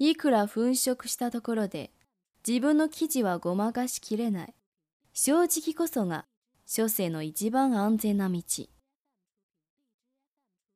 いくら粉飾したところで自分の記事はごまかしきれない。正直こそが書生の一番安全な道。